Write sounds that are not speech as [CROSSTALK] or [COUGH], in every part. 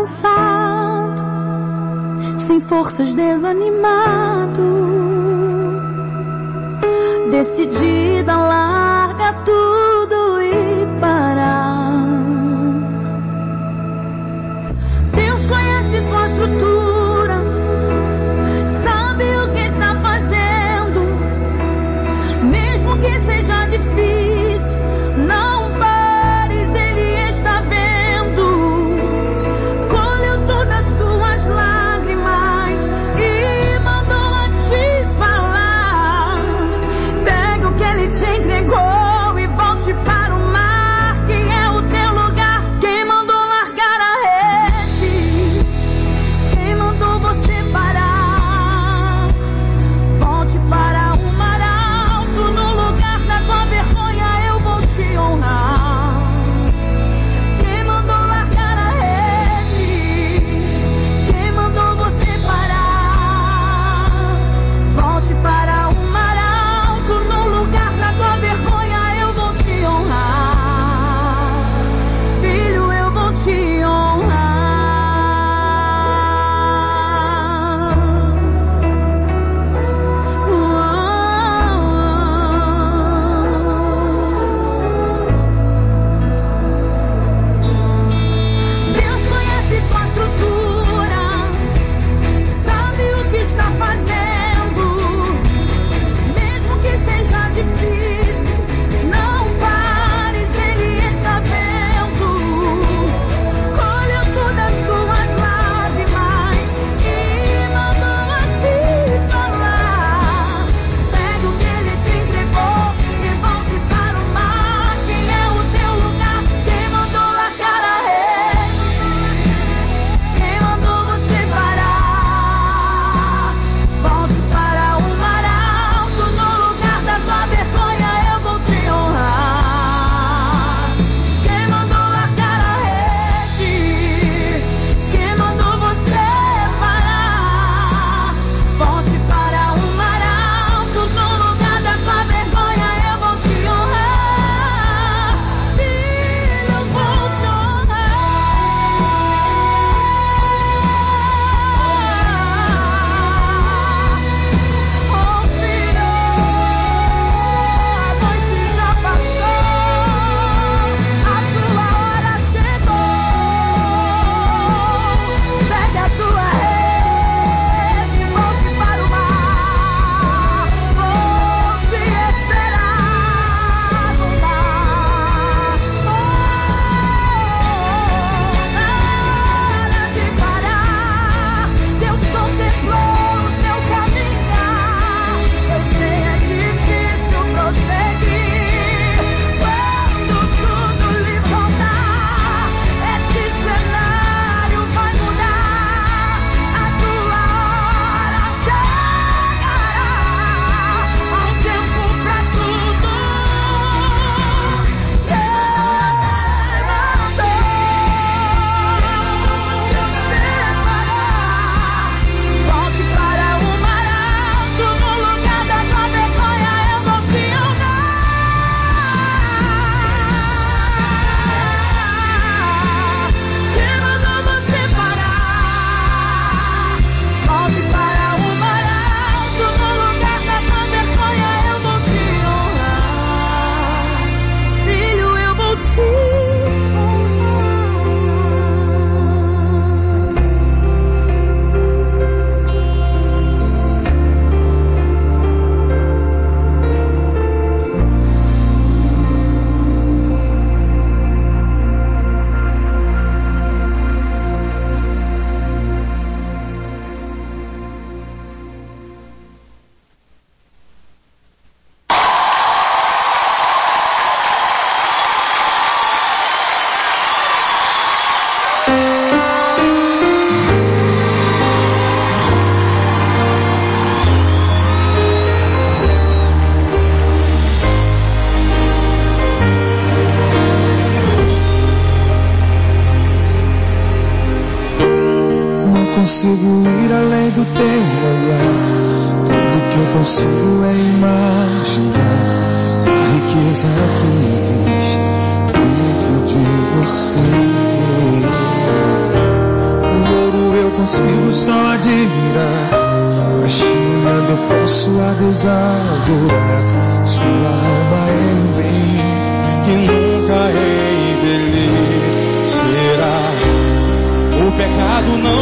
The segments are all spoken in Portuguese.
cansado, sem forças, desanimado.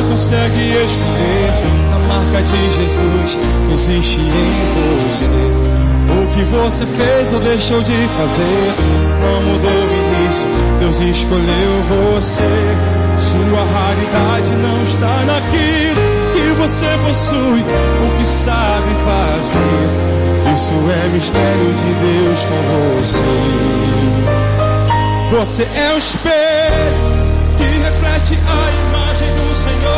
Consegue esconder a marca de Jesus existe em você. O que você fez ou deixou de fazer não mudou o início. Deus escolheu você. Sua raridade não está naquilo que você possui, o que sabe fazer. Isso é mistério de Deus com você. Você é o espelho que reflete a Senhor.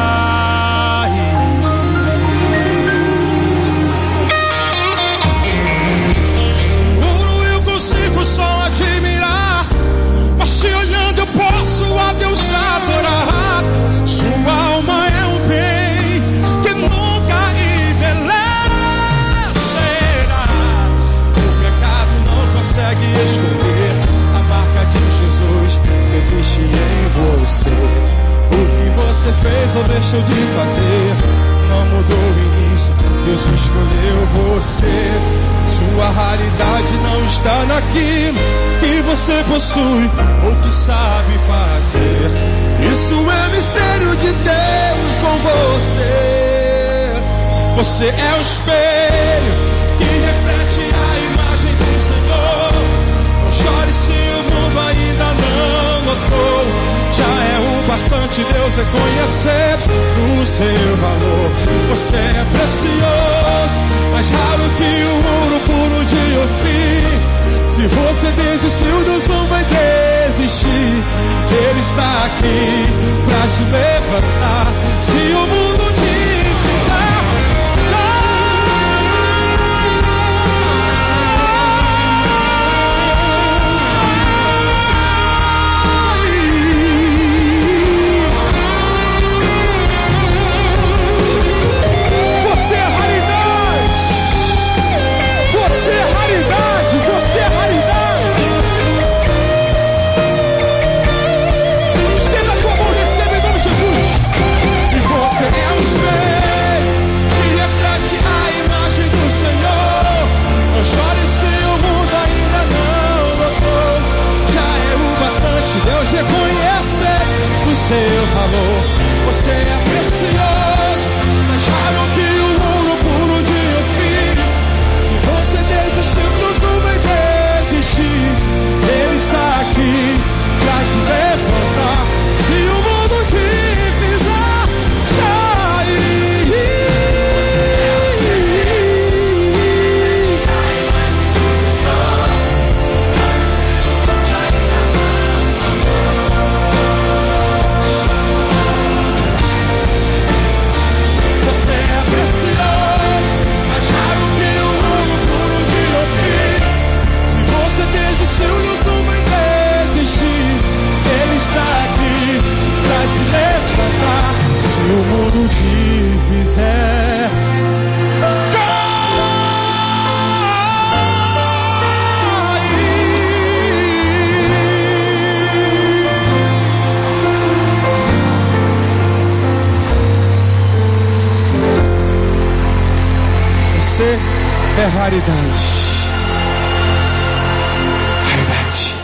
você fez ou deixou de fazer não mudou o início. Deus escolheu você. Sua raridade não está naquilo que você possui ou que sabe fazer. Isso é mistério de Deus com você. Você é o espelho bastante Deus reconhecer o seu valor. Você é precioso, mais raro que o ouro puro de. Se você desistiu, Deus não vai desistir. Ele está aqui para te levantar. Se o mundo seu é raridade. Raridade.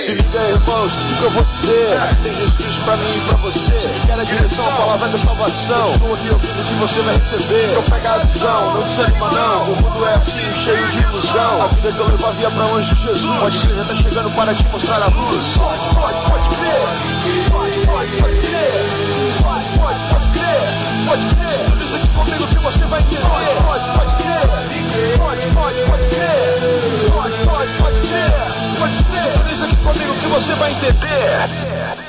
Se liga, irmãos, tudo que eu vou dizer tem Jesus pra mim e pra você. Quer a direção, a palavra da salvação. Continua aqui ouvindo que você vai receber. Então pega a visão, não desanima não. O mundo é assim, cheio de ilusão. A vida que eu levo havia pra longe de Jesus. Pode crer, já tá chegando para te mostrar a luz. Pode, pode, pode crer. Pode, pode, pode crer. Pode, pode, pode crer. Pode crer. Sinta isso comigo que você vai entender. Pode, pode crer. Pode, pode, pode crer. Pode, pode, pode crer. Pode crer. Sintoniza aqui comigo que você vai entender.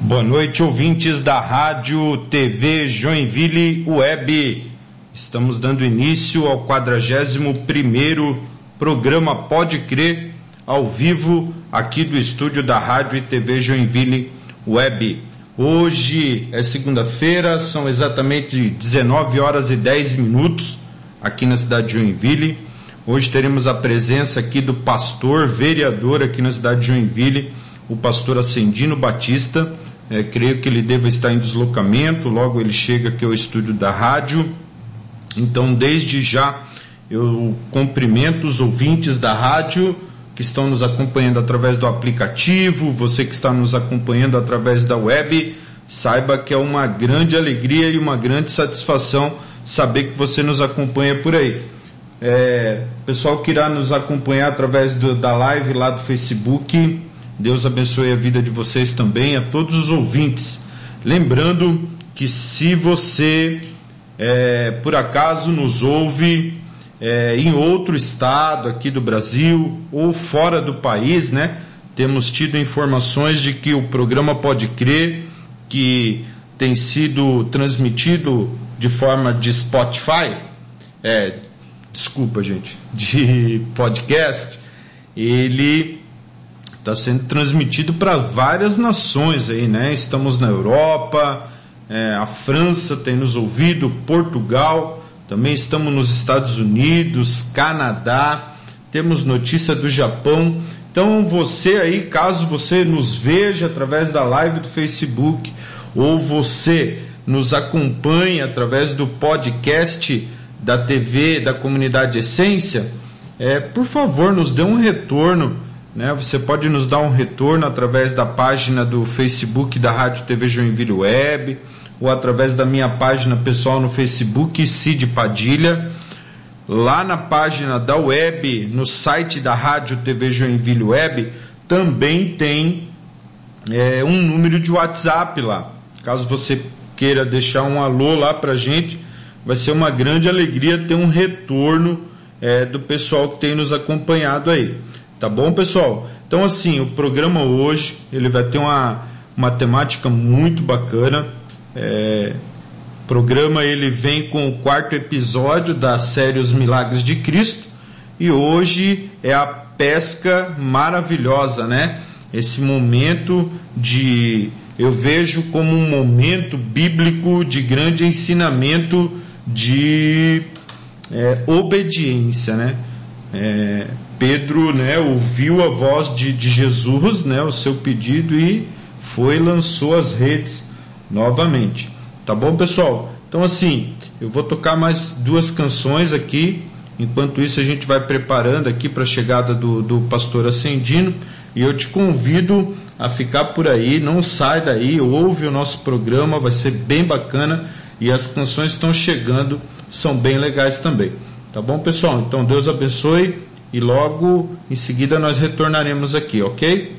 Boa noite, ouvintes da Rádio TV Joinville Web. Estamos dando início ao 41º programa Pode Crer, ao vivo aqui do estúdio da Rádio e TV Joinville Web. Hoje é segunda-feira, são exatamente 19 horas e 10 minutos aqui na cidade de Joinville. Hoje teremos a presença aqui do pastor vereador aqui na cidade de Joinville, o pastor Ascendino Batista. É, creio que ele deva estar em deslocamento, logo ele chega aqui ao estúdio da rádio. Então, desde já, eu cumprimento os ouvintes da rádio que estão nos acompanhando através do aplicativo, você que está nos acompanhando através da web, saiba que é uma grande alegria e uma grande satisfação saber que você nos acompanha por aí. É, pessoal que irá nos acompanhar através do, da live lá do Facebook, Deus abençoe a vida de vocês também, a todos os ouvintes. Lembrando que se você é, por acaso nos ouve é, em outro estado aqui do Brasil ou fora do país, né? Temos tido informações de que o programa Pode Crer, que tem sido transmitido de forma de Spotify, é, desculpa gente, de podcast, ele está sendo transmitido para várias nações aí, né? Estamos na Europa, é, a França tem nos ouvido, Portugal, também estamos nos Estados Unidos, Canadá, temos notícia do Japão. Então você aí, caso você nos veja através da live do Facebook ou você nos acompanhe através do podcast da TV da comunidade Essência, é, por favor, nos dê um retorno. Né? Você pode nos dar um retorno através da página do Facebook da Rádio TV Joinville Web ou através da minha página pessoal no Facebook, Cid Padilha. Lá na página da web, no site da Rádio TV Joinville Web, também tem é, um número de WhatsApp lá. Caso você queira deixar um alô lá pra gente, vai ser uma grande alegria ter um retorno é, do pessoal que tem nos acompanhado aí. Tá bom, pessoal? Então, assim, o programa hoje ele vai ter uma, uma temática muito bacana. É, programa ele vem com o quarto episódio da série Os Milagres de Cristo e hoje é a pesca maravilhosa, né? Esse momento de eu vejo como um momento bíblico de grande ensinamento de é, obediência, né? É, Pedro, né, ouviu a voz de, de Jesus, né, o seu pedido e foi lançou as redes novamente. Tá bom, pessoal? Então assim, eu vou tocar mais duas canções aqui. Enquanto isso, a gente vai preparando aqui para a chegada do, do pastor Ascendino. E eu te convido a ficar por aí, não sai daí, ouve o nosso programa, vai ser bem bacana. E as canções estão chegando, são bem legais também. Tá bom, pessoal? Então Deus abençoe e logo em seguida nós retornaremos aqui, ok?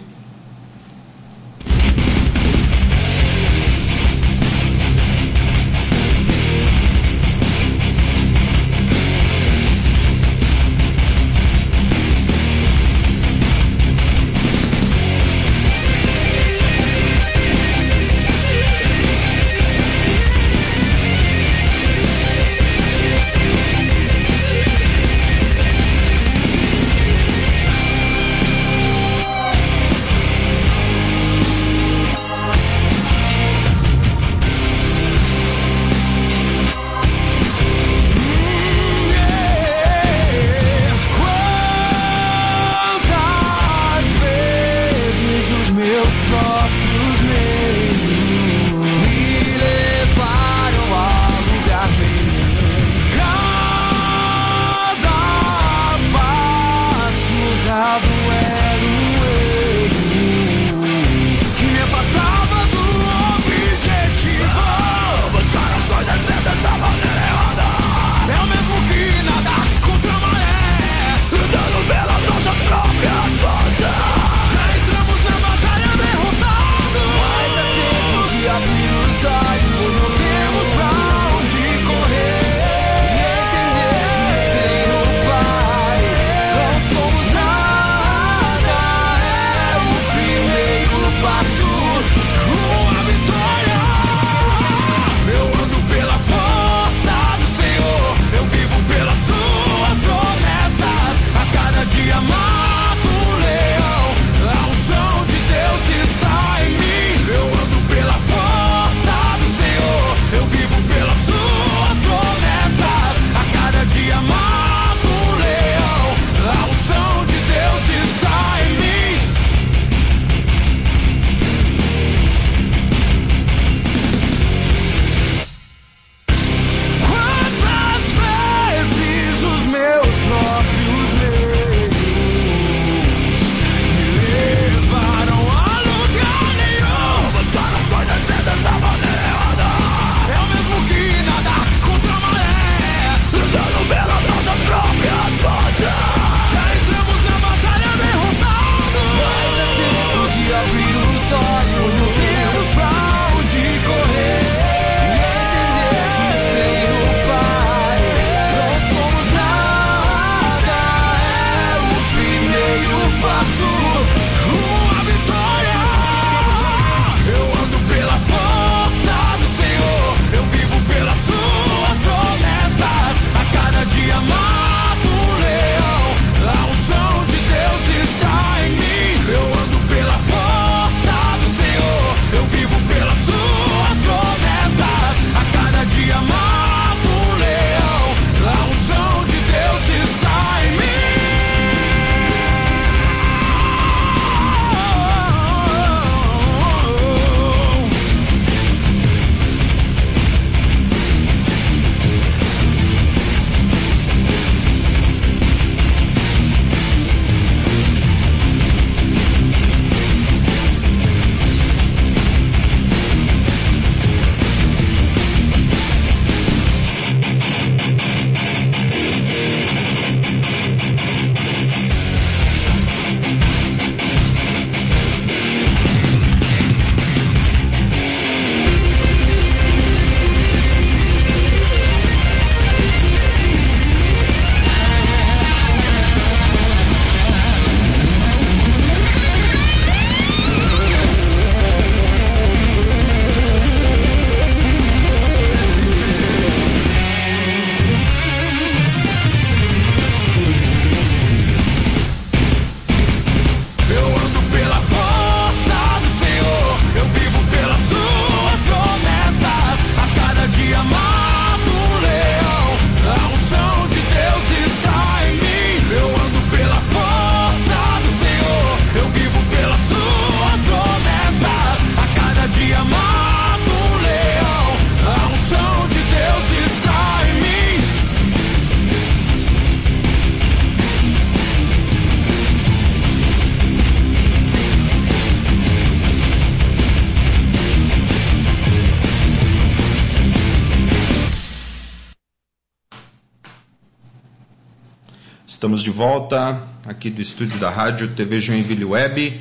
Estamos de volta aqui do estúdio da Rádio TV Joinville Web.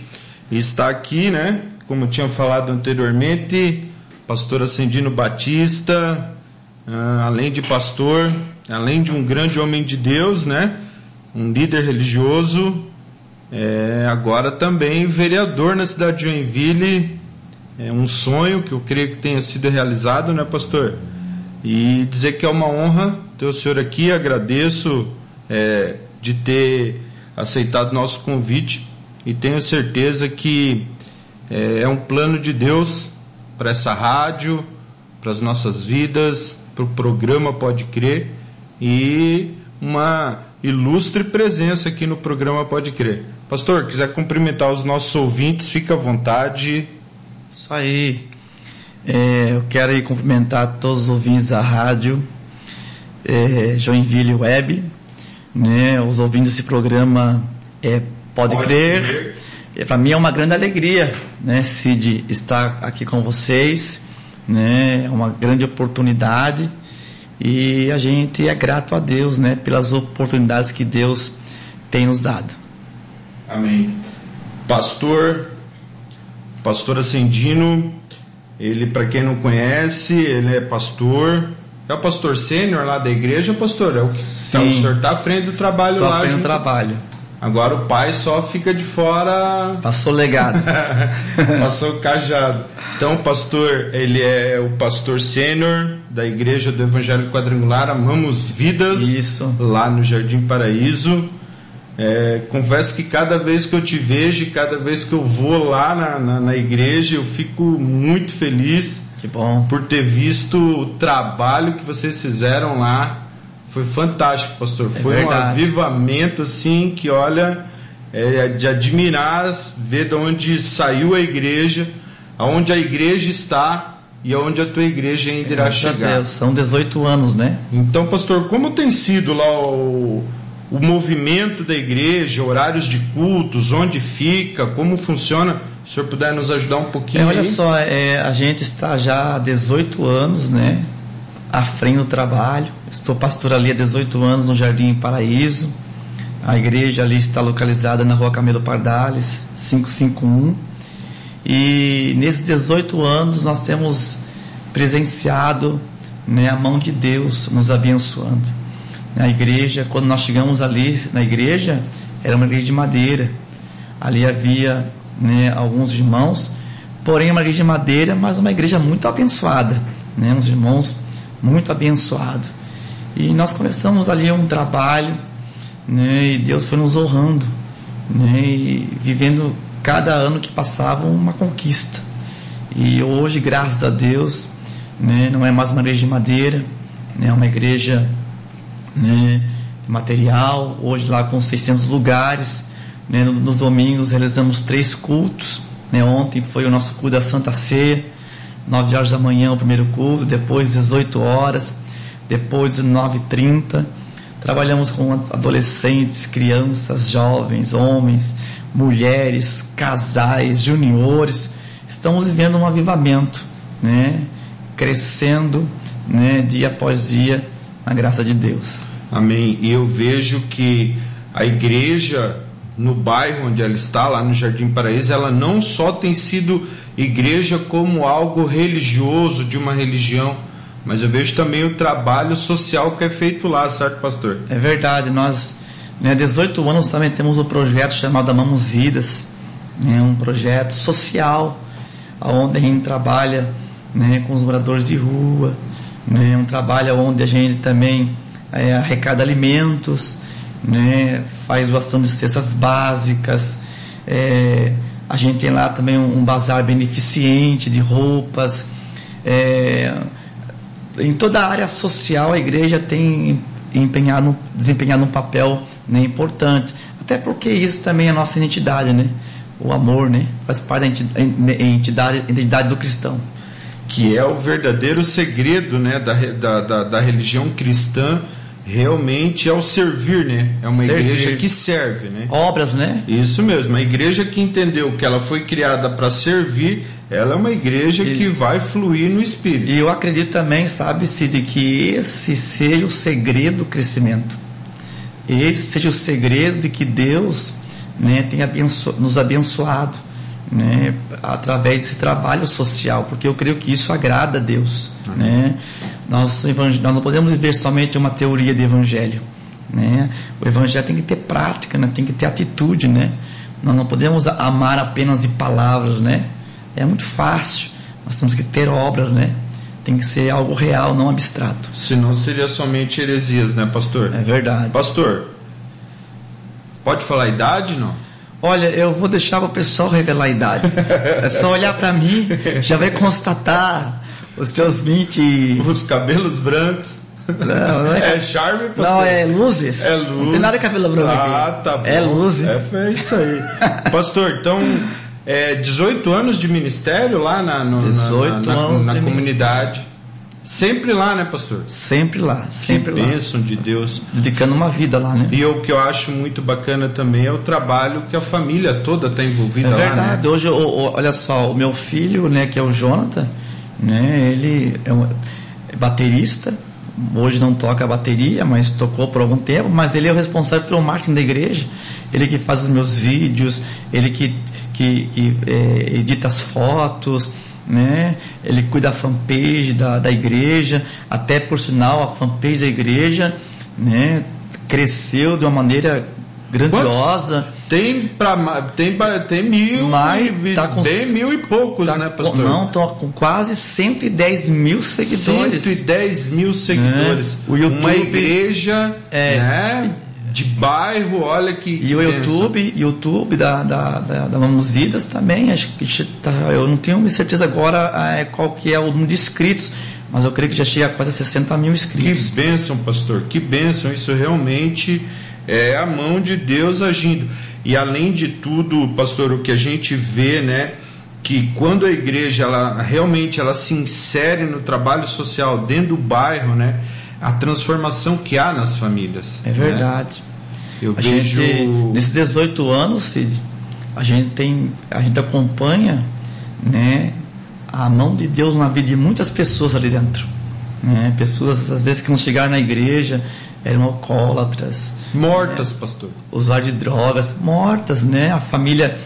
E está aqui, né, como tinha falado anteriormente, pastor Ascendino Batista, uh, além de pastor, além de um grande homem de Deus, né, um líder religioso, é, agora também vereador na cidade de Joinville, é um sonho que eu creio que tenha sido realizado, né, pastor? E dizer que é uma honra ter o senhor aqui, agradeço é, de ter aceitado nosso convite e tenho certeza que é, é um plano de Deus para essa rádio, para as nossas vidas, para o programa Pode Crer e uma ilustre presença aqui no programa Pode Crer. Pastor, quiser cumprimentar os nossos ouvintes, fica à vontade. Isso aí. É, eu quero aí cumprimentar todos os ouvintes da rádio é, Joinville Web, né? Os ouvintes desse programa é, pode, pode crer. crer. É, Para mim é uma grande alegria, né, Cid, estar aqui com vocês, né? É uma grande oportunidade e a gente é grato a Deus, né, pelas oportunidades que Deus tem nos dado. Amém. Pastor, pastor Ascendino, ele, para quem não conhece, ele é pastor. É o pastor sênior lá da igreja, pastor? É o, Sim. Tá, o senhor está à frente do trabalho só lá. Frente do trabalho. Agora o pai só fica de fora. Passou legado. [LAUGHS] Passou cajado. Então, pastor, ele é o pastor sênior da igreja do Evangelho Quadrangular Amamos Vidas. Isso. Lá no Jardim Paraíso. É, confesso que cada vez que eu te vejo, cada vez que eu vou lá na, na, na, igreja, eu fico muito feliz. Que bom. Por ter visto o trabalho que vocês fizeram lá. Foi fantástico, pastor. É Foi verdade. um avivamento assim que, olha, é de admirar, ver de onde saiu a igreja, aonde a igreja está e aonde a tua igreja ainda irá chegar. Deus, são 18 anos, né? Então, pastor, como tem sido lá o o movimento da igreja, horários de cultos, onde fica, como funciona. Se o senhor puder nos ajudar um pouquinho. É, olha aí. só, é, a gente está já há 18 anos, né? À frente do trabalho. Estou pastor ali há 18 anos no Jardim Paraíso. A igreja ali está localizada na rua Camilo Pardales, 551. E nesses 18 anos nós temos presenciado né, a mão de Deus nos abençoando na igreja. Quando nós chegamos ali na igreja, era uma igreja de madeira. Ali havia né, alguns irmãos, porém uma igreja de madeira, mas uma igreja muito abençoada, né, uns irmãos muito abençoados. E nós começamos ali um trabalho, né, e Deus foi nos honrando, né, e vivendo cada ano que passava uma conquista. E hoje, graças a Deus, né, não é mais uma igreja de madeira, né, é uma igreja né, material, hoje lá com 600 lugares. Né, nos domingos realizamos três cultos. Né, ontem foi o nosso culto da Santa Ceia, 9 horas da manhã o primeiro culto, depois 18 horas, depois 9h30. Trabalhamos com adolescentes, crianças, jovens, homens, mulheres, casais, juniores. Estamos vivendo um avivamento, né? crescendo né? dia após dia na graça de Deus. Amém. E eu vejo que a igreja no bairro onde ela está, lá no Jardim Paraíso, ela não só tem sido igreja como algo religioso, de uma religião, mas eu vejo também o trabalho social que é feito lá, certo, pastor? É verdade. Nós, né, 18 anos, também temos um projeto chamado Amamos Vidas, né, um projeto social, onde a gente trabalha né, com os moradores de rua, né, um trabalho onde a gente também é, arrecada alimentos, né, faz doação de cestas básicas, é, a gente tem lá também um, um bazar beneficente de roupas, é, em toda a área social a igreja tem empenhado, desempenhado um papel né, importante, até porque isso também é a nossa identidade, né? O amor, né? Faz parte da entidade, identidade do cristão que é o verdadeiro segredo né, da, da, da, da religião cristã, realmente é o servir, né? É uma servir. igreja que serve, né? Obras, né? Isso mesmo. A igreja que entendeu que ela foi criada para servir, ela é uma igreja e, que vai fluir no Espírito. E eu acredito também, sabe, Cid, que esse seja o segredo do crescimento. esse seja o segredo de que Deus né, tem abenço nos abençoado né, através desse trabalho social, porque eu creio que isso agrada a Deus. Né? Nós, nós não podemos viver somente uma teoria de evangelho. Né? O evangelho tem que ter prática, né? tem que ter atitude. Né? Nós não podemos amar apenas de palavras. Né? É muito fácil. Nós temos que ter obras. Né? Tem que ser algo real, não abstrato. Senão seria somente heresias, né, pastor? É verdade. Pastor, pode falar a idade, não? Olha, eu vou deixar o pessoal revelar a idade. É só olhar para mim, já vai constatar os seus 20. Os cabelos brancos. Não, não é, é charme, pastor? Não, é luzes. É luzes. Não tem nada de cabelo branco ah, aqui. tá bom. É luzes. É, é isso aí. [LAUGHS] pastor, então, é 18 anos de ministério lá na, no, 18 na, na, na de comunidade. Sempre lá, né, pastor? Sempre lá, sempre que lá. bênção de Deus. Dedicando uma vida lá, né? E o que eu acho muito bacana também é o trabalho que a família toda está envolvida É lá, verdade. né? Hoje, o- olha só, o meu filho, né, que é o Jonathan, né, ele é, um, é baterista. Hoje não toca bateria, mas tocou por algum tempo. Mas ele é o responsável pelo marketing da igreja. Ele que faz os meus vídeos, ele que, que, que é, edita as fotos, né? Ele cuida da fanpage da, da igreja. Até por sinal, a fanpage da igreja, né, cresceu de uma maneira grandiosa. Tem pra, ma- tem, ba- tem mil, Mas e, tá com- bem mil e poucos, Tá né, pastor? Não, estão com quase 110 mil seguidores. 110 mil seguidores. É. O YouTube- Uma igreja, É. né, de bairro, olha que E o. YouTube, YouTube da, da, da, da Vamos Vidas também, acho que tá, eu não tenho certeza agora é, qual que é o número de inscritos, mas eu creio que já chega a quase 60 mil Que inscritos. bênção, pastor, que bênção. Isso realmente é a mão de Deus agindo. E além de tudo, pastor, o que a gente vê, né, que quando a igreja ela realmente ela se insere no trabalho social dentro do bairro, né, a transformação que há nas famílias. É né? verdade. Eu A vejo gente, nesses 18 anos, Cid, a gente tem, a gente acompanha, né, a mão de Deus na vida de muitas pessoas ali dentro. Né? Pessoas, às vezes, que não chegaram na igreja, eram alcoólatras, mortas, pastor. usuário de drogas, mortas, né? A família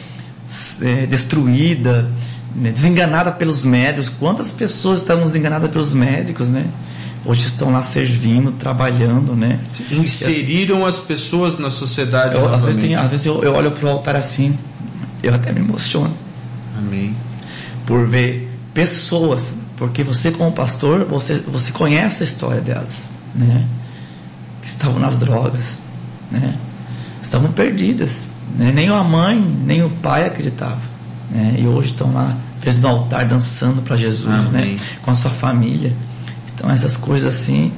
é, destruída, né? desenganada pelos médicos. Quantas pessoas estavam desenganadas pelos médicos, né? Hoje estão lá servindo, trabalhando, né? Inseriram as pessoas na sociedade. Eu, às vezes, tem, às vezes eu, eu olho pro altar assim, eu até me emociono Amém. por ver pessoas, porque você como pastor, você, você conhece a história delas, né? Que estavam nas drogas, né? Estavam perdidas, né? Nem a mãe, nem o pai acreditavam, né? E hoje estão lá, fez no altar dançando para Jesus, Amém. né? Com a sua família. Então essas coisas assim,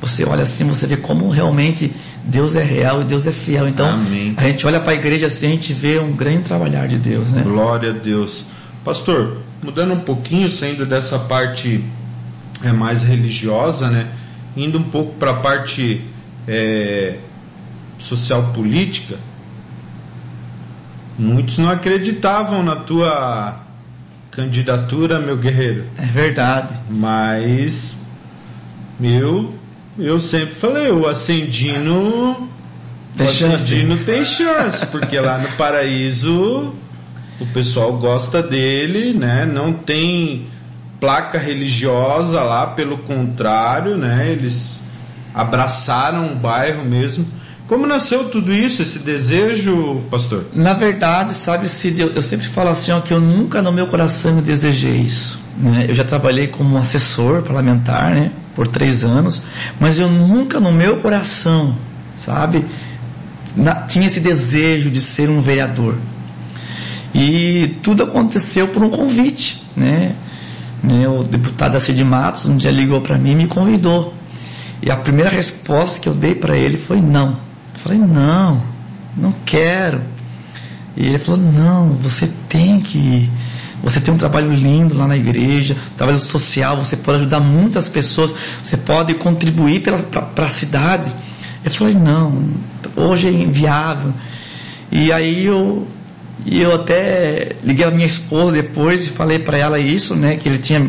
você olha assim, você vê como realmente Deus é real e Deus é fiel. Então Amém. a gente olha para a igreja assim, a gente vê um grande trabalhar de Deus, né? Glória a Deus. Pastor, mudando um pouquinho, saindo dessa parte é, mais religiosa, né? Indo um pouco para a parte é, social política, muitos não acreditavam na tua candidatura, meu guerreiro. É verdade. Mas eu, eu sempre falei, o Ascendino, Tem o chance. Ascendino tem chance, porque lá no paraíso o pessoal gosta dele, né? Não tem placa religiosa lá, pelo contrário, né? Eles abraçaram o bairro mesmo. Como nasceu tudo isso, esse desejo, pastor? Na verdade, sabe, Cid, eu, eu sempre falo assim, ó, que eu nunca no meu coração desejei isso. Né? Eu já trabalhei como assessor parlamentar, né, por três anos, mas eu nunca no meu coração, sabe, na- tinha esse desejo de ser um vereador. E tudo aconteceu por um convite, né? Né, O deputado Cid Matos um dia ligou para mim e me convidou. E a primeira resposta que eu dei para ele foi não. Eu falei, não, não quero. E ele falou, não, você tem que ir. Você tem um trabalho lindo lá na igreja, trabalho social, você pode ajudar muitas pessoas, você pode contribuir para a cidade. Eu falei, não, hoje é inviável. E aí eu, eu até liguei a minha esposa depois e falei para ela isso, né, que ele tinha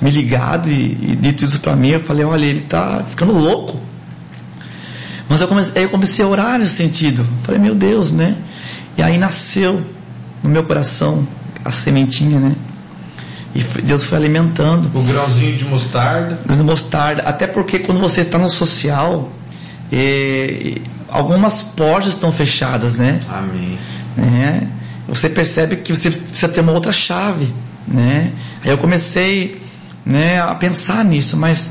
me ligado e, e dito isso para mim. Eu falei, olha, ele tá ficando louco. Mas eu comecei, eu comecei a orar nesse sentido. Falei, meu Deus, né? E aí nasceu no meu coração a sementinha, né? E Deus foi alimentando. O grãozinho de mostarda. De mostarda. Até porque quando você está no social, eh, algumas portas estão fechadas, né? Amém. É, você percebe que você precisa ter uma outra chave, né? Aí eu comecei, né, a pensar nisso, mas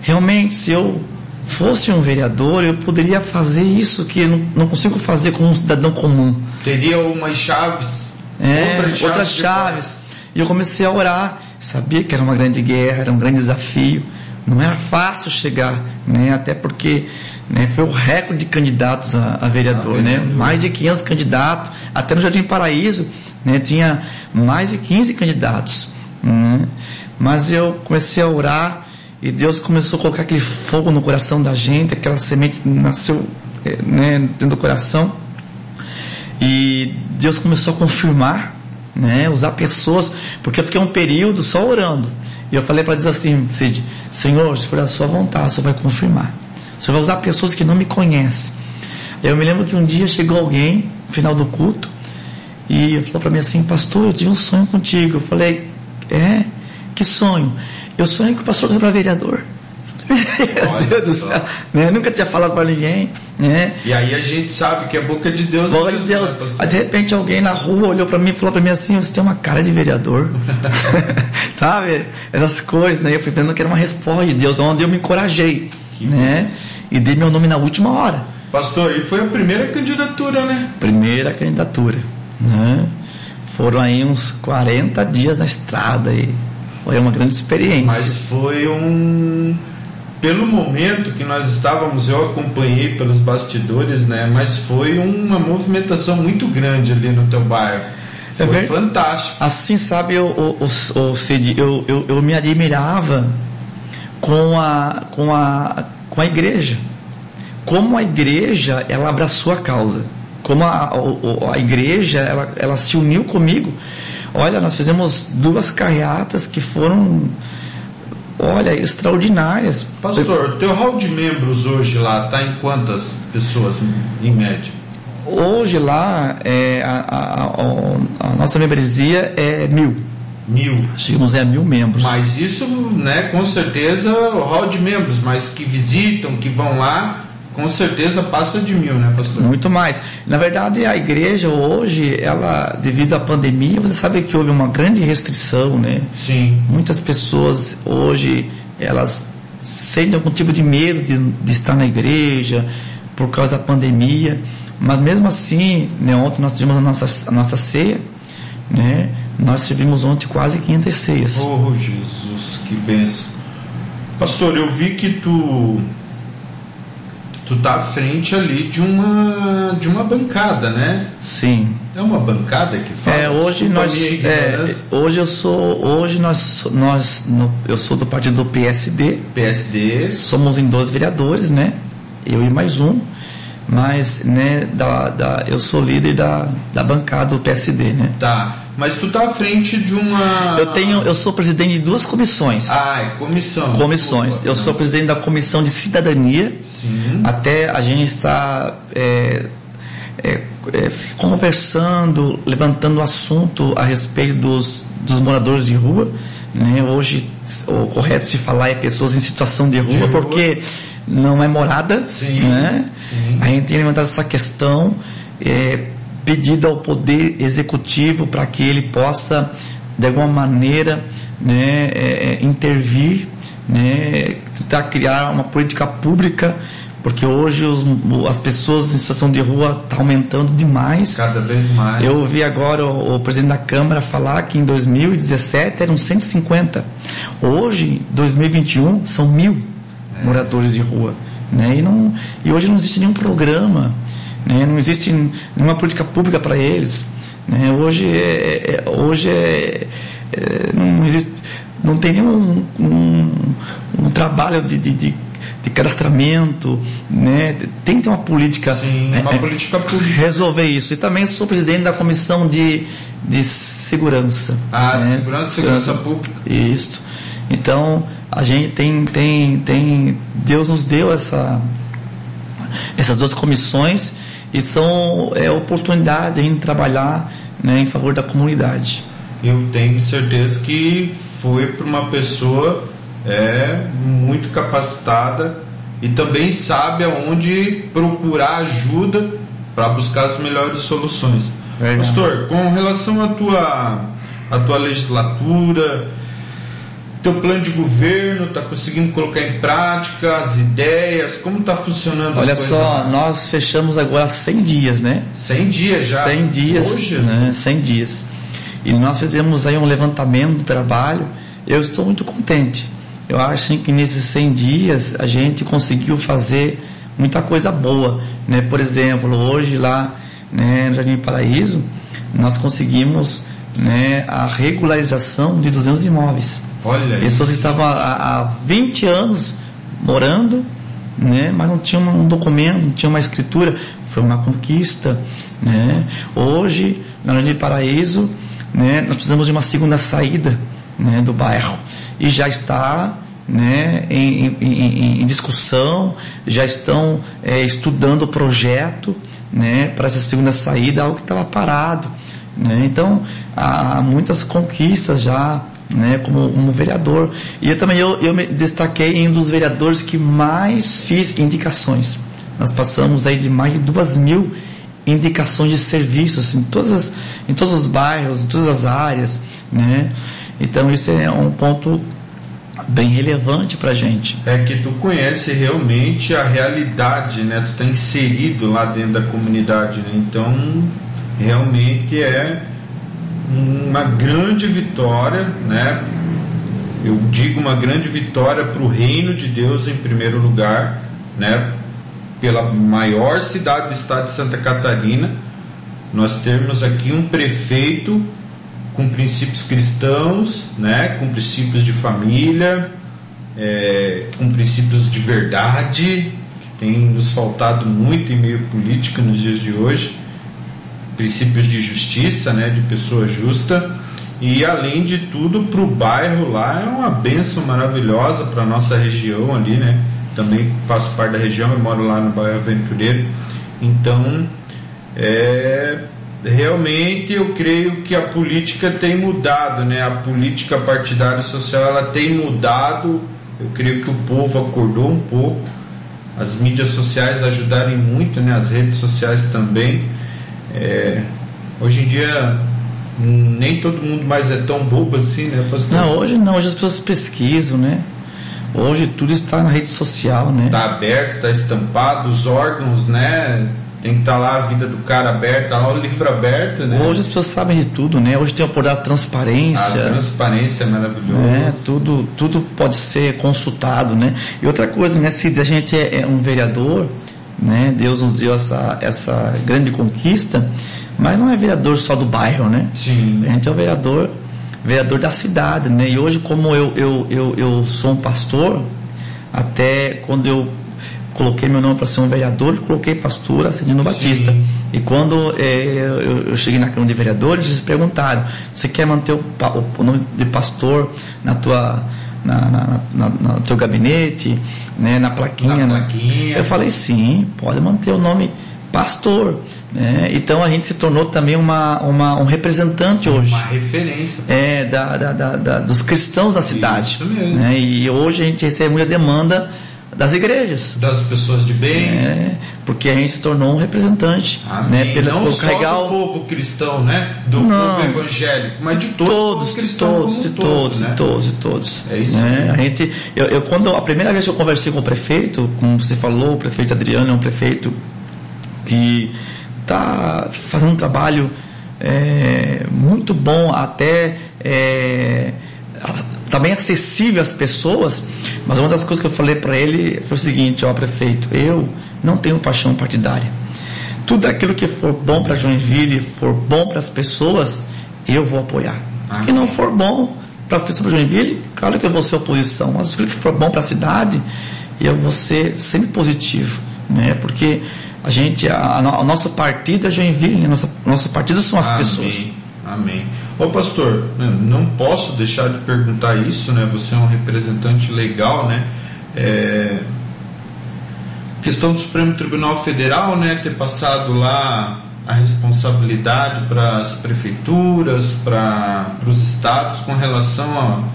realmente se eu fosse um vereador, eu poderia fazer isso que eu não, não consigo fazer como um cidadão comum. Teria umas chaves, É, outras chaves. outras chaves. E eu comecei a orar, sabia que era uma grande guerra, era um grande desafio. Não era fácil chegar, né? Até porque né, foi o recorde de candidatos a, a vereador, A né? vereador. Mais de 500 candidatos. Até no Jardim Paraíso, né, tinha mais de 15 candidatos. né? Mas eu comecei a orar e Deus começou a colocar aquele fogo no coração da gente, aquela semente nasceu eh, né, dentro do coração. E Deus começou a confirmar, né, usar pessoas, porque eu fiquei um período só orando. E eu falei para Deus assim, Cid, Senhor, se for a sua vontade, o Senhor vai confirmar. O Senhor vai usar pessoas que não me conhecem. Eu me lembro que um dia chegou alguém, no final do culto, e falou para mim assim, pastor, eu tive um sonho contigo. Eu falei, é? Que sonho? Eu sonhei que o pastor era para vereador. Meu Deus do céu, né? Eu nunca tinha falado para ninguém, né? E aí a gente sabe que é boca de Deus. Glória a mesmo, Deus. né, pastor? Aí de repente alguém na rua olhou pra mim e falou pra mim assim, você tem uma cara de vereador. [LAUGHS] Sabe? Essas coisas, né? Eu fui vendo que era uma resposta de Deus, onde eu me encorajei, Que né? E dei meu nome na última hora. Pastor, e foi a primeira candidatura, né? Primeira candidatura, né? Foram aí uns 40 dias na estrada e foi uma grande experiência. Mas foi um. Pelo momento que nós estávamos, eu acompanhei pelos bastidores, né? Mas foi uma movimentação muito grande ali no teu bairro. É Foi ver- fantástico. Assim, sabe, eu, eu, eu, eu, Cid, eu, me admirava com a, com, a, com a igreja. Como a igreja, ela abraçou a causa. Como a, o- a igreja, ela, ela se uniu comigo. Olha, nós fizemos duas carreatas que foram, olha, extraordinárias. Pastor, teu hall de membros hoje lá tá em quantas pessoas em média? Hoje lá, é, a, a- a- a nossa membresia é mil. Mil. Chegamos a mil membros. Mas isso, né, com certeza, o hall de membros, mas que visitam, que vão lá, com certeza passa de mil, né, pastor? Muito mais. Na verdade, a igreja hoje, ela, devido à pandemia, você sabe que houve uma grande restrição, né? Sim. Muitas pessoas hoje, elas sentem algum tipo de medo de, de estar na igreja por causa da pandemia. Mas mesmo assim, né, ontem nós tivemos a nossa, a nossa ceia, né? Nós servimos ontem quase 500 ceias. Oh, Jesus, que benção. Pastor, eu vi que tu tu tá à frente ali de uma de uma bancada, né? Sim. É uma bancada que fala. É, hoje nós, é, hoje eu sou, hoje nós, nós, no- eu sou do partido do PSD, PSD. somos em 12 vereadores, né? Eu e mais um, mas, né, da, da, eu sou líder da, da bancada do PSD, né? Tá. Mas tu tá à frente de uma. Eu tenho, eu sou presidente de duas comissões. Ah, é comissão. comissões. desculpa. Eu sou presidente da comissão de cidadania. Sim. Até a gente está é, é, é, conversando, levantando o assunto a respeito dos, dos moradores de rua. Né? Hoje, o correto se falar é pessoas em situação de rua, rua. porque não é morada. Sim, Né? sim. A gente tem levantado essa questão, é, pedido ao Poder Executivo para que ele possa, de alguma maneira, né, é, é, intervir, né, tentar criar uma política pública, porque hoje os- as pessoas em situação de rua estão aumentando demais. Cada vez mais. Eu ouvi agora o, o presidente da Câmara falar que em 2017 eram 150. Hoje, 2021, são mil moradores de rua. Né? E, não, e hoje não existe nenhum programa, né? não existe nenhuma política pública para eles. Né? Hoje, é, é- hoje é, é- não, existe, não tem nenhum um, um trabalho de, de, de, de cadastramento. Né? Tem que ter uma política Sim, é, uma é, política pública. resolver isso. E também sou presidente da comissão de, de segurança. Ah, de né? segurança e segurança pública. Isso. Então, a gente tem, tem, tem, Deus nos deu essa, essas duas comissões e são é, oportunidades de trabalhar né, em favor da comunidade. Eu tenho certeza que foi para uma pessoa é, muito capacitada e também sabe aonde procurar ajuda para buscar as melhores soluções. Verdade. Pastor, com relação à tua, à tua legislatura, teu plano de governo, está conseguindo colocar em prática as ideias? Como está funcionando Olha só, nós fechamos agora 100 dias, né? 100 dias já? 100 dias, Hoje, né? 100 dias. E nós fizemos aí um levantamento do trabalho. Eu estou muito contente. Eu acho que nesses 100 dias a gente conseguiu fazer muita coisa boa, né? Por exemplo, hoje lá né, no Jardim Paraíso, nós conseguimos né, a regularização de 200 imóveis. Olha Pessoas que estavam há, há 20 anos morando, né, mas não tinham um documento, não tinha uma escritura. Foi uma conquista. Né? Hoje, na Jardim Paraíso, né, nós precisamos de uma segunda saída né, do bairro. E já está né, em, em, em discussão, já estão é, estudando o projeto né, para essa segunda saída, algo que estava parado. Né? Então, há muitas conquistas já né, como, como vereador. E eu também eu, eu me destaquei em um dos vereadores que mais fiz indicações. Nós passamos aí de mais de duas mil indicações de serviços em, todas as, em todos os bairros, em todas as áreas. Né? Então isso é um ponto bem relevante para gente. É que tu conhece realmente a realidade, né? Tu está inserido lá dentro da comunidade, né? Então realmente é uma grande vitória, né? Eu digo uma grande vitória para o reino de Deus em primeiro lugar, né? Pela maior cidade do estado de Santa Catarina, nós temos aqui um prefeito com princípios cristãos, né? Com princípios de família, é, com princípios de verdade, que tem nos faltado muito em meio político nos dias de hoje princípios de justiça, né, de pessoa justa. E além de tudo, para o bairro lá é uma benção maravilhosa para a nossa região ali, né? Também faço parte da região, eu moro lá no bairro Aventureiro. Então, é, realmente eu creio que a política tem mudado, né? A política partidária social ela tem mudado. Eu creio que o povo acordou um pouco. As mídias sociais ajudaram muito, né? As redes sociais também. É, hoje em dia nem todo mundo mais é tão bobo assim, né, pastor? Não, hoje não, hoje as pessoas pesquisam, né? Hoje tudo está na rede social, né? Está aberto, está estampado, os órgãos, né? Tem que estar tá lá a vida do cara aberta, lá o livro aberto, né? Hoje as pessoas sabem de tudo, né? Hoje tem a oportunidade de transparência. A transparência é maravilhosa. É, tudo, tudo pode ser consultado, né? E outra coisa, né, se a gente é, é um vereador, né? Deus nos deu essa, essa grande conquista, mas não é vereador só do bairro, né? Sim. A gente é o vereador, vereador da cidade, né? E hoje, como eu, eu, eu, eu sou um pastor, até quando eu coloquei meu nome para ser um vereador, coloquei pastor Acelino Batista. E quando é, eu, eu, cheguei na Câmara de Vereadores, eles perguntaram: você quer manter o, o nome de pastor na tua na, na, na, no teu gabinete, né, na plaquinha. Na plaquinha. Eu falei, sim, pode manter o nome pastor. Né? Então a gente se tornou também uma, uma, um representante hoje. Uma referência. É, da, da, da, da dos cristãos da cidade. Isso mesmo. Né? E hoje a gente recebe muita demanda das igrejas. Das pessoas de bem. É, porque a gente se tornou um representante. Amém. Né, pela, Não só do povo cristão, né? Do Não, povo evangélico, mas de todos, todos de todos, de todos, de todos, de todos. É isso. Né? A gente, eu, eu, quando a primeira vez que eu conversei com o prefeito, como você falou, o prefeito Adriano é um prefeito que está fazendo um trabalho é, muito bom, até é, também acessível às pessoas, mas uma das coisas que eu falei para ele foi o seguinte, ó prefeito, eu não tenho paixão partidária. Tudo aquilo que for bom para Joinville, for bom para as pessoas, eu vou apoiar. O que não for bom para as pessoas de Joinville, claro que eu vou ser oposição, mas aquilo que for bom para a cidade, eu vou ser sempre positivo, né? Porque a gente, a, a, o nosso partido é Joinville, né? nosso, nosso partido são as Amém. pessoas. Amém. Ô pastor, né, não posso deixar de perguntar isso, né? Você é um representante legal, né? É... questão do Supremo Tribunal Federal, né, ter passado lá a responsabilidade para as prefeituras, para os estados com relação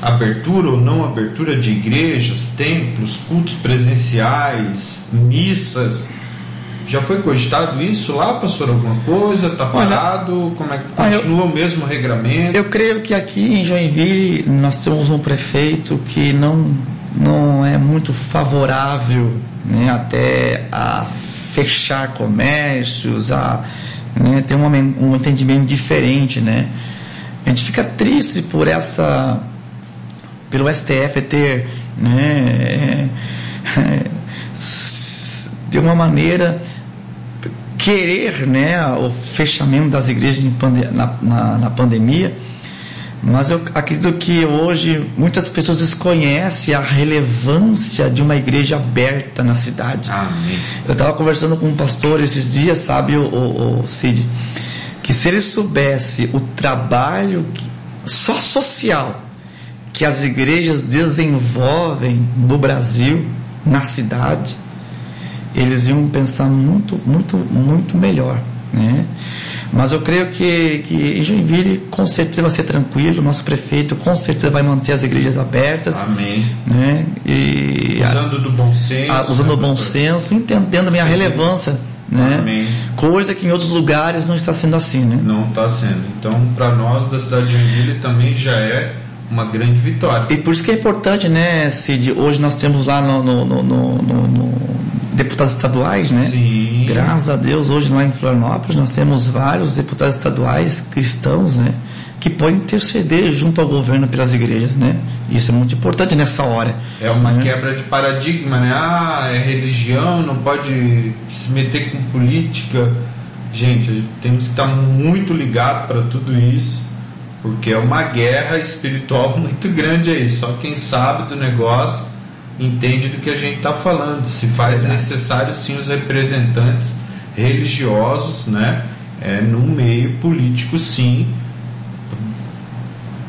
à abertura ou não abertura de igrejas, templos, cultos presenciais, missas. Já foi cogitado isso lá, pastor? Alguma coisa? Está parado? Olha, Como é que continua eu, o mesmo regramento? Eu creio que aqui em Joinville nós temos um prefeito que não, não é muito favorável né, até a fechar comércios, a né, ter um, um entendimento diferente, né? A gente fica triste por essa, pelo STF ter, né, [LAUGHS] de uma maneira querer, né, o fechamento das igrejas na, na, na pandemia mas eu acredito que hoje muitas pessoas desconhecem a relevância de uma igreja aberta na cidade. Amém. Eu estava conversando com um pastor esses dias, sabe, o, o, o Cid, que se ele soubesse o trabalho que, só social que as igrejas desenvolvem no Brasil, na cidade, eles iam pensar muito, muito, muito melhor, né? Mas eu creio que, que em Joinville com certeza vai ser tranquilo, nosso prefeito com certeza vai manter as igrejas abertas. Amém. Né? E, usando do bom senso. A, usando o bom senso, entendendo a minha relevância. Né? Amém. Coisa que em outros lugares não está sendo assim, né? Não está sendo. Então, para nós da cidade de Joinville também já é uma grande vitória. E por isso que é importante, né, Cid? Hoje nós temos lá no, no, no, no deputados estaduais, né? Sim. Graças a Deus, hoje lá em Florianópolis nós temos vários deputados estaduais cristãos, né? Que podem interceder junto ao governo pelas igrejas, né? Isso é muito importante nessa hora. É uma né? quebra de paradigma, né? Ah, é religião, não pode se meter com política. Gente, temos que estar muito ligado para tudo isso porque é uma guerra espiritual [LAUGHS] muito grande aí. Só quem sabe do negócio entende do que a gente está falando. Se faz necessário sim os representantes religiosos, né? É, no meio político sim.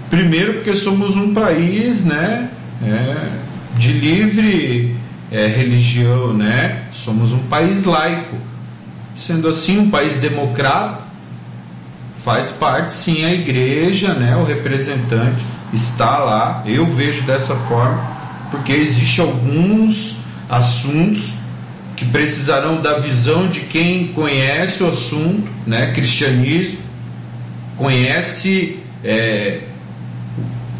Primeiro porque somos um país, né? É, de livre é, religião, né? Somos um país laico. Sendo assim, um país democrático, faz parte sim a igreja, né? O representante está lá. Eu vejo dessa forma, porque existe alguns assuntos que precisarão da visão de quem conhece o assunto, né? Cristianismo conhece é,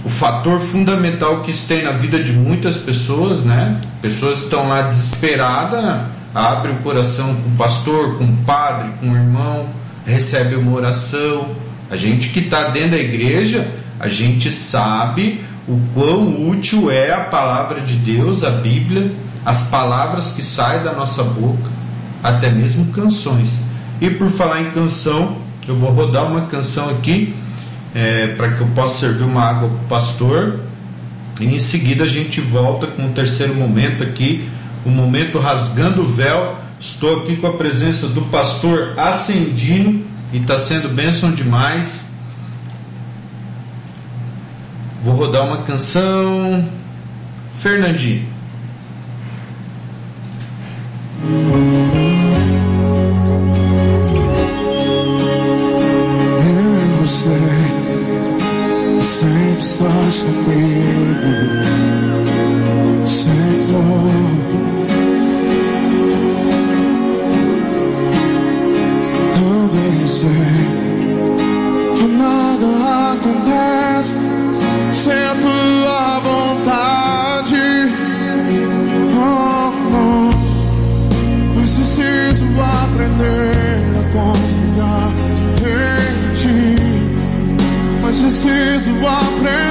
o fator fundamental que isso tem na vida de muitas pessoas, né? Pessoas estão lá desesperadas, abre o coração com o pastor, com o padre, com o irmão recebe uma oração. A gente que está dentro da igreja, a gente sabe o quão útil é a palavra de Deus, a Bíblia, as palavras que saem da nossa boca, até mesmo canções. E por falar em canção, eu vou rodar uma canção aqui é, para que eu possa servir uma água para o pastor. E em seguida a gente volta com o terceiro momento aqui, o momento rasgando o véu Estou aqui com a presença do pastor Ascendino e está sendo bênção demais. Vou rodar uma canção. Fernandinho. Você sempre estás comigo, Senhor. sei que nada acontece sem a tua vontade. Oh, oh. Mas preciso aprender a confiar em ti. Mas preciso aprender.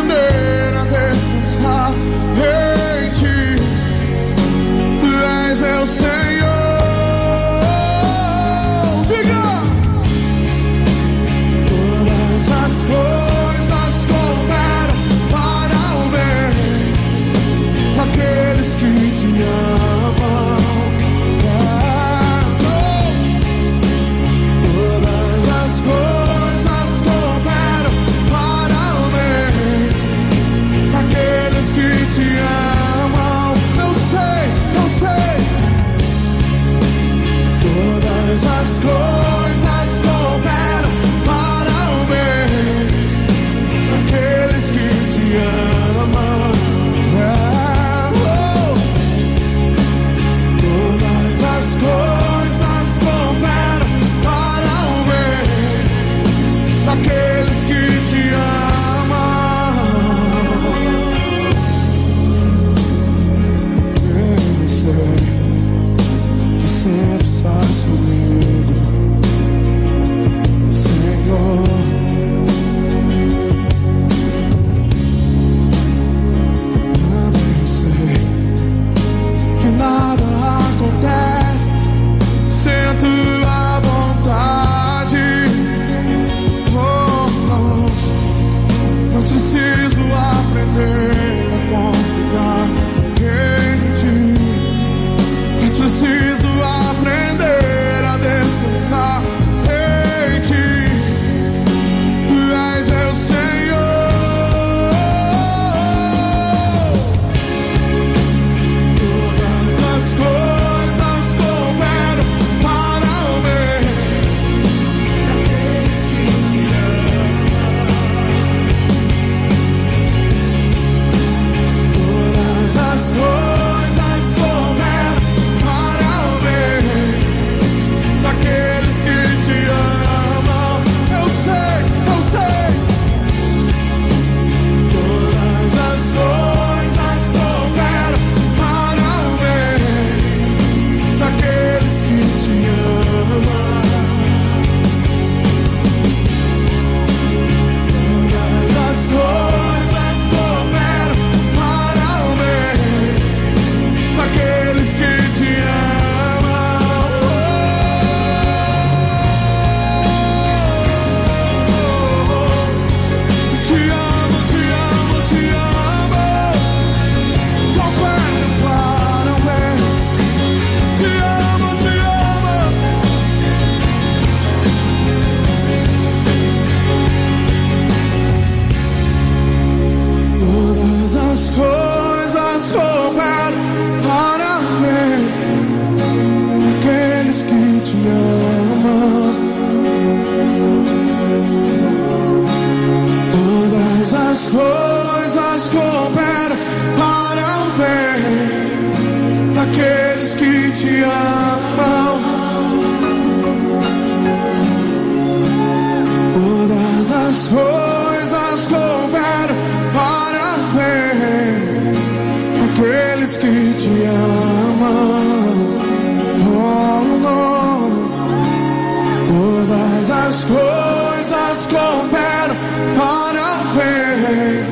Bem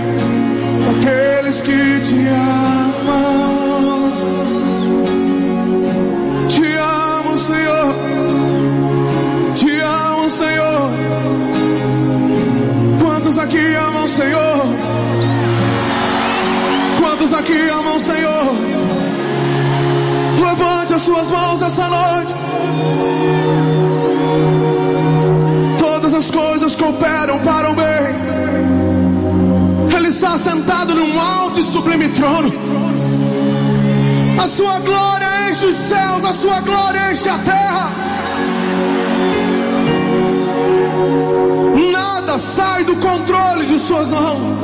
daqueles que te amam. Te amo, Senhor. Te amo, Senhor. Quantos aqui amam Senhor? Quantos aqui amam Senhor? Levante as suas mãos essa noite. Todas as coisas cooperam para o bem. Está sentado num alto e sublime trono. A sua glória enche os céus, a sua glória enche a terra. Nada sai do controle de suas mãos.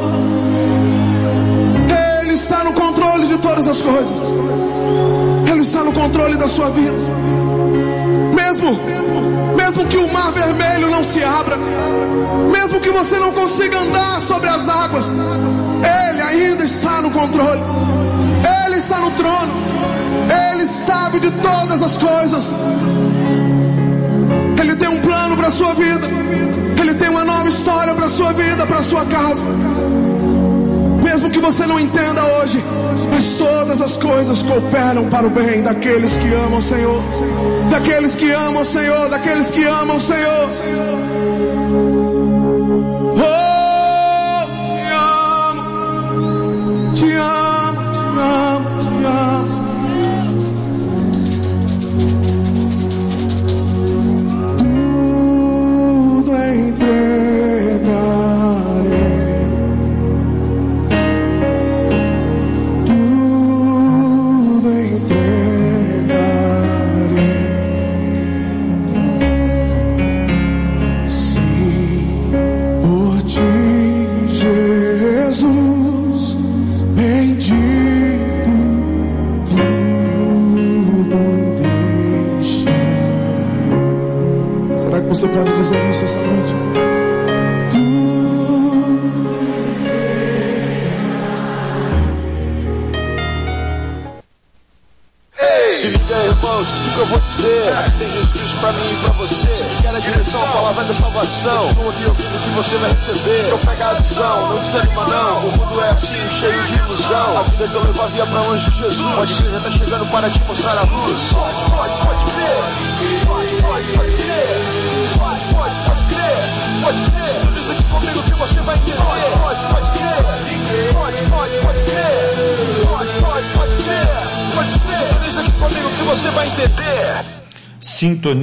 Ele está no controle de todas as coisas. Ele está no controle da sua vida. Mesmo, mesmo que o mar vermelho não se abra, mesmo que você não consiga andar sobre as águas, Ele ainda está no controle. Ele está no trono. Ele sabe de todas as coisas. Ele tem um plano para a sua vida. Ele tem uma nova história para a sua vida, para a sua casa. Mesmo que você não entenda hoje, mas todas as coisas cooperam para o bem daqueles que amam o Senhor. Daqueles que amam o Senhor, daqueles que amam o Senhor.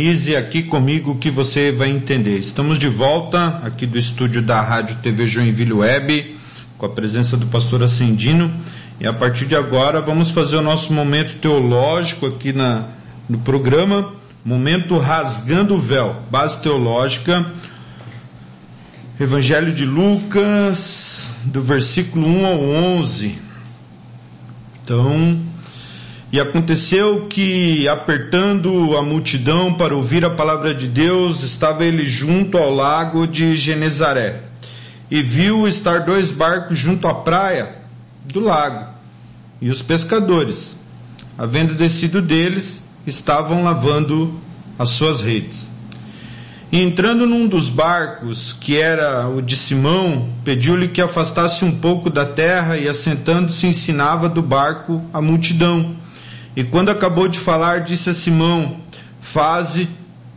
Sintonize aqui comigo que você vai entender. Estamos de volta aqui do estúdio da Rádio TV Joinville Web, com a presença do pastor Ascendino. E a partir de agora vamos fazer o nosso momento teológico aqui na, no programa, momento rasgando o véu, base teológica, Evangelho de Lucas, do versículo 1 ao 11. Então, e aconteceu que, apertando a multidão para ouvir a palavra de Deus, estava ele junto ao lago de Genezaré. E viu estar dois barcos junto à praia do lago. E os pescadores, havendo descido deles, estavam lavando as suas redes. E entrando num dos barcos, que era o de Simão, pediu-lhe que afastasse um pouco da terra e, assentando-se, ensinava do barco a multidão. E quando acabou de falar, disse a Simão: Faze,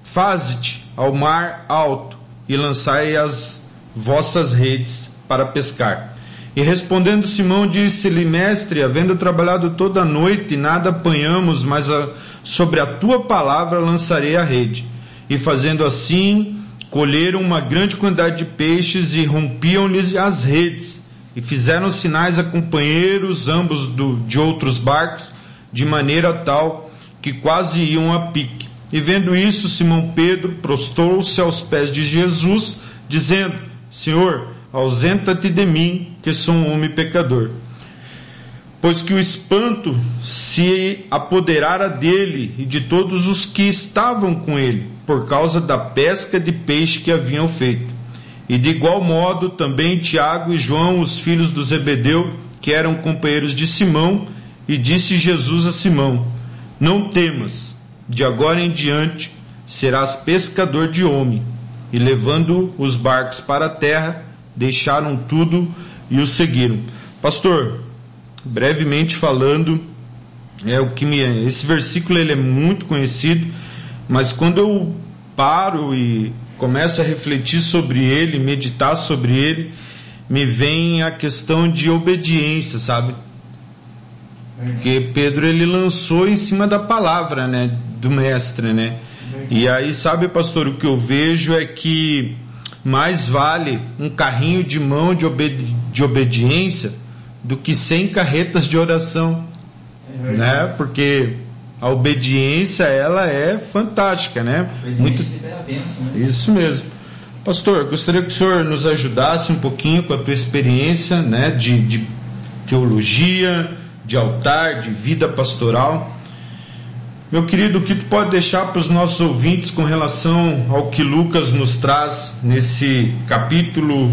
faze-te ao mar alto e lançai as vossas redes para pescar. E respondendo Simão, disse-lhe: Mestre, havendo trabalhado toda a noite, nada apanhamos, mas a, sobre a tua palavra lançarei a rede. E fazendo assim, colheram uma grande quantidade de peixes e rompiam-lhes as redes. E fizeram sinais a companheiros, ambos do, de outros barcos, de maneira tal que quase iam a pique. E vendo isso, Simão Pedro prostrou-se aos pés de Jesus, dizendo: Senhor, ausenta-te de mim, que sou um homem pecador. pois que o espanto se apoderara dele e de todos os que estavam com ele, por causa da pesca de peixe que haviam feito. E de igual modo também Tiago e João, os filhos do Zebedeu, que eram companheiros de Simão, e disse Jesus a Simão: Não temas, de agora em diante serás pescador de homem. E levando os barcos para a terra, deixaram tudo e o seguiram. Pastor, brevemente falando, é o que me esse versículo ele é muito conhecido, mas quando eu paro e começo a refletir sobre ele, meditar sobre ele, me vem a questão de obediência, sabe? Porque Pedro ele lançou em cima da palavra, né, do mestre, né? E aí, sabe, pastor, o que eu vejo é que mais vale um carrinho de mão de, obedi de obediência do que 100 carretas de oração, é né? Porque a obediência ela é fantástica, né? Muito... Benção, né? Isso mesmo. Pastor, gostaria que o senhor nos ajudasse um pouquinho com a tua experiência, né, de, de teologia, de altar, de vida pastoral. Meu querido, o que tu pode deixar para os nossos ouvintes com relação ao que Lucas nos traz nesse capítulo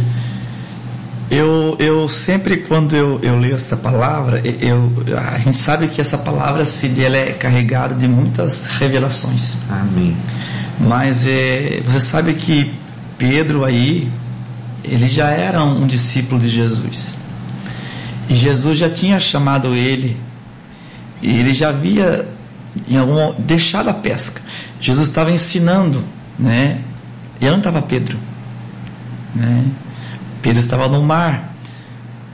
eu, eu sempre, quando eu, eu leio essa palavra, eu, a gente sabe que essa palavra se ela é carregada de muitas revelações. Amém. Mas é, você sabe que Pedro aí, ele já era um discípulo de Jesus. E Jesus já tinha chamado ele, e ele já havia em algum, deixado a pesca. Jesus estava ensinando, né? E onde estava Pedro? Né? Pedro estava no mar,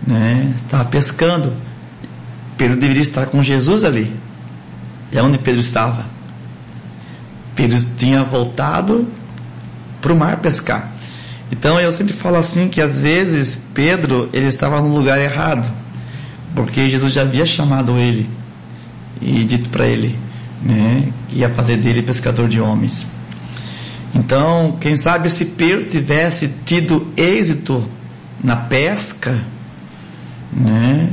né? estava pescando. Pedro deveria estar com Jesus ali. E onde Pedro estava? Pedro tinha voltado para o mar pescar. Então eu sempre falo assim que às vezes Pedro ele estava no lugar errado, porque Jesus já havia chamado ele e dito para ele, né, que ia fazer dele pescador de homens. Então, quem sabe se Pedro tivesse tido êxito na pesca, né?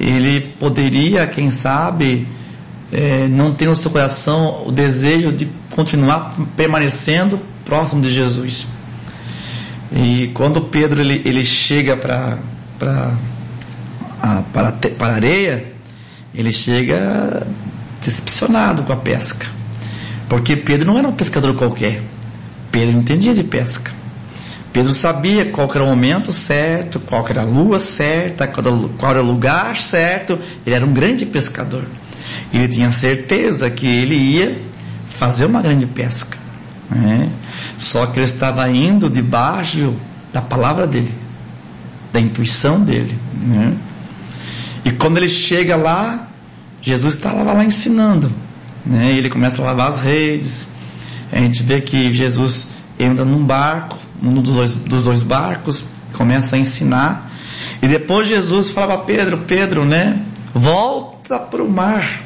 Ele poderia, quem sabe, é, não ter no seu coração o desejo de continuar permanecendo próximo de Jesus. E quando Pedro ele, ele chega para para para para a areia, ele chega decepcionado com a pesca, porque Pedro não era um pescador qualquer. Pedro entendia de pesca. Pedro sabia qual era o momento certo, qual era a lua certa, qual era o lugar certo. Ele era um grande pescador. Ele tinha certeza que ele ia fazer uma grande pesca. Né? Só que ele estava indo debaixo da palavra dele, da intuição dele. Né? E quando ele chega lá, Jesus estava lá ensinando. Né? Ele começa a lavar as redes. A gente vê que Jesus entra num barco, num dos dois, dos dois barcos, começa a ensinar. E depois Jesus falava para Pedro, Pedro, né? Volta para o mar.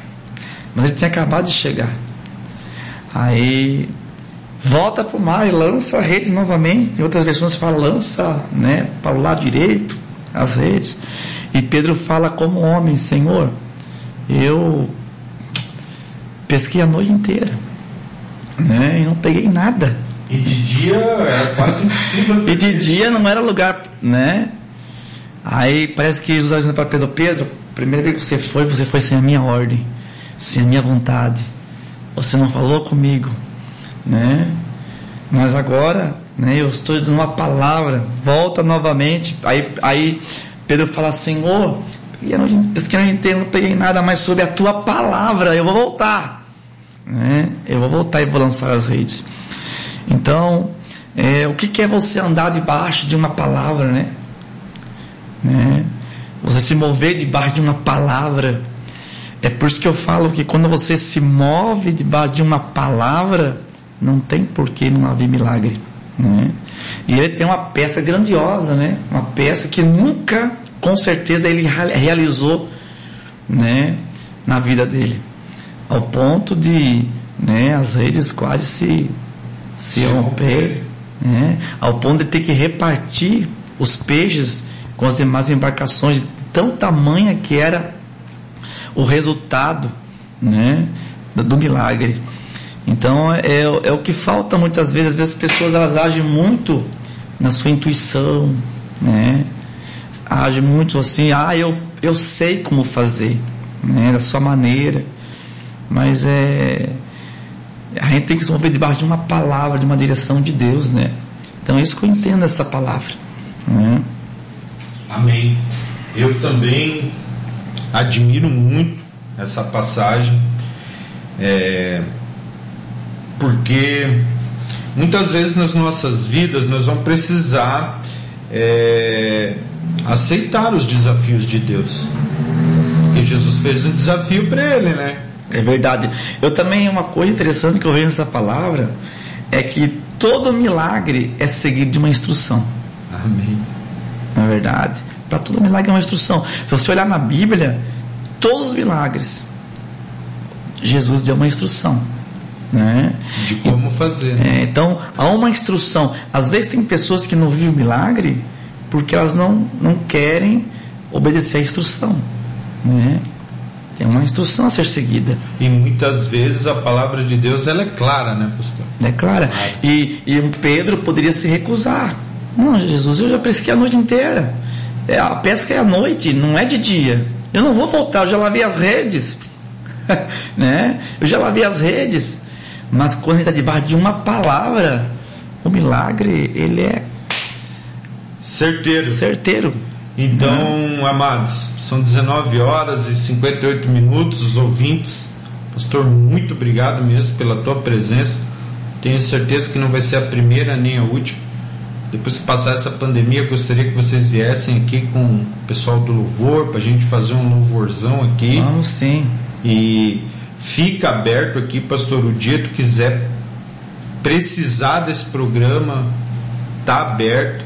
Mas ele tinha acabado de chegar. Aí volta para o mar e lança a rede novamente. Em outras versões fala lança, né, para o lado direito as redes. E Pedro fala como homem, Senhor, eu pesquei a noite inteira, né, e não peguei nada. E de dia era quase impossível. e de dia não era lugar, né? Aí parece que Jesus dizendo para Pedro, Pedro, primeira vez que você foi, você foi sem a minha ordem, sem a minha vontade. Você não falou comigo, né? Mas agora, né, eu estou dando uma palavra, volta novamente. Aí, aí Pedro fala, Senhor, eu não, eu não, não peguei nada mais sobre a tua palavra, eu vou voltar. Né? Eu vou voltar e vou lançar as redes. Então, é, o que, que é você andar debaixo de uma palavra, né? né? Você se mover debaixo de uma palavra. É por isso que eu falo que quando você se move debaixo de uma palavra, não tem por que não haver milagre. Né? E ele tem uma peça grandiosa, né? Uma peça que nunca, com certeza, ele realizou, né? Na vida dele, ao ponto de, né? As redes quase se se romper, né? ao ponto de ter que repartir os peixes com as demais embarcações, de tão tamanha que era o resultado, né, do milagre. Então é, é o que falta muitas vezes. Às vezes as pessoas elas agem muito na sua intuição, né? Agem muito assim, ah, eu, eu sei como fazer, né? Da sua maneira. Mas é. A gente tem que se mover debaixo de uma palavra, de uma direção de Deus, né? Então é isso que eu entendo essa palavra. Né? Amém. Eu também admiro muito essa passagem. É, porque muitas vezes nas nossas vidas nós vamos precisar é, aceitar os desafios de Deus. Porque Jesus fez um desafio para ele, né? É verdade. Eu também, uma coisa interessante que eu vejo nessa palavra é que todo milagre é seguido de uma instrução. Amém. Não é verdade? Para todo milagre é uma instrução. Se você olhar na Bíblia, todos os milagres, Jesus deu uma instrução. Né? De como fazer. Né? É, então, há uma instrução. Às vezes tem pessoas que não vivem o milagre porque elas não, não querem obedecer à instrução. Né? Tem uma instrução a ser seguida. E muitas vezes a palavra de Deus ela é clara, né, pastor? É clara. E, e Pedro poderia se recusar. Não, Jesus, eu já pesquei a noite inteira. É, a pesca é à noite, não é de dia. Eu não vou voltar, eu já lavei as redes. [LAUGHS] né? Eu já lavei as redes. Mas quando ele está debaixo de uma palavra, o milagre, ele é certeiro. Certeiro. Então, amados, são 19 horas e 58 minutos, os ouvintes. Pastor, muito obrigado mesmo pela tua presença. Tenho certeza que não vai ser a primeira nem a última. Depois que passar essa pandemia, gostaria que vocês viessem aqui com o pessoal do louvor para a gente fazer um louvorzão aqui. Vamos sim. E fica aberto aqui, pastor. O dia que quiser precisar desse programa, tá aberto.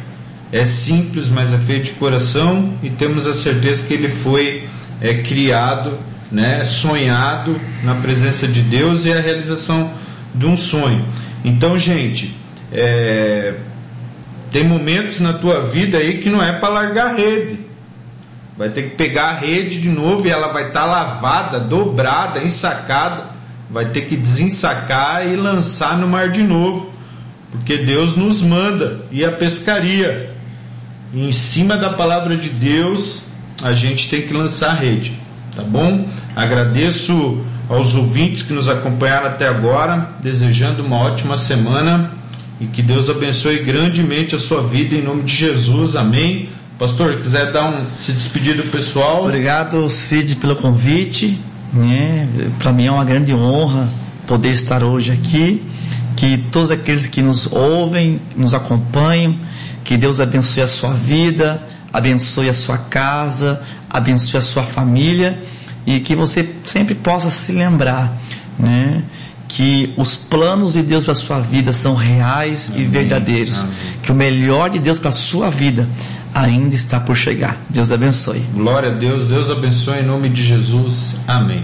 É simples, mas é feito de coração e temos a certeza que ele foi é, criado, né, sonhado na presença de Deus e a realização de um sonho. Então, gente, é, tem momentos na tua vida aí que não é para largar rede. Vai ter que pegar a rede de novo e ela vai estar tá lavada, dobrada, ensacada. Vai ter que desensacar e lançar no mar de novo. Porque Deus nos manda ir à pescaria. E em cima da palavra de Deus, a gente tem que lançar a rede. Tá bom? Agradeço aos ouvintes que nos acompanharam até agora, desejando uma ótima semana e que Deus abençoe grandemente a sua vida em nome de Jesus. Amém. Pastor, quiser dar um se despedir do pessoal. Obrigado, Cid, pelo convite. Né? Para mim é uma grande honra poder estar hoje aqui. Que todos aqueles que nos ouvem, nos acompanham, que Deus abençoe a sua vida, abençoe a sua casa, abençoe a sua família e que você sempre possa se lembrar, né? Que os planos de Deus para a sua vida são reais Amém. e verdadeiros. Amém. Que o melhor de Deus para a sua vida ainda está por chegar. Deus abençoe. Glória a Deus, Deus abençoe em nome de Jesus. Amém.